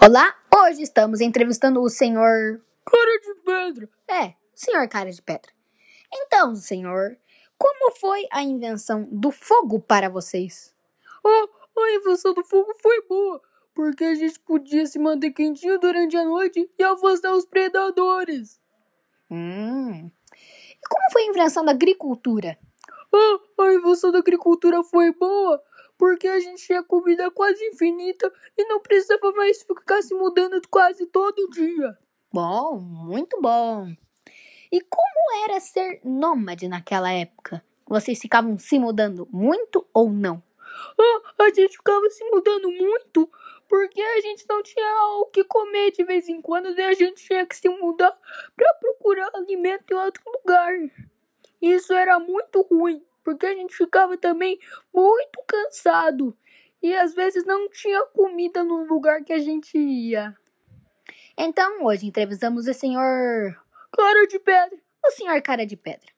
Olá, hoje estamos entrevistando o senhor. Cara de pedra. É, senhor cara de pedra. Então, senhor, como foi a invenção do fogo para vocês? Ah, a invenção do fogo foi boa, porque a gente podia se manter quentinho durante a noite e afastar os predadores. Hum. E como foi a invenção da agricultura? Ah, a invenção da agricultura foi boa, porque a gente tinha comida quase infinita e não precisava mais ficar se mudando quase todo dia. Bom, muito bom. E como era ser nômade naquela época? Vocês ficavam se mudando muito ou não? Ah, a gente ficava se mudando muito porque a gente não tinha o que comer de vez em quando e a gente tinha que se mudar para procurar alimento em outro lugar. Isso era muito ruim porque a gente ficava também muito cansado e às vezes não tinha comida no lugar que a gente ia. Então, hoje entrevistamos o senhor Cara de pedra. o senhor cara de pedra.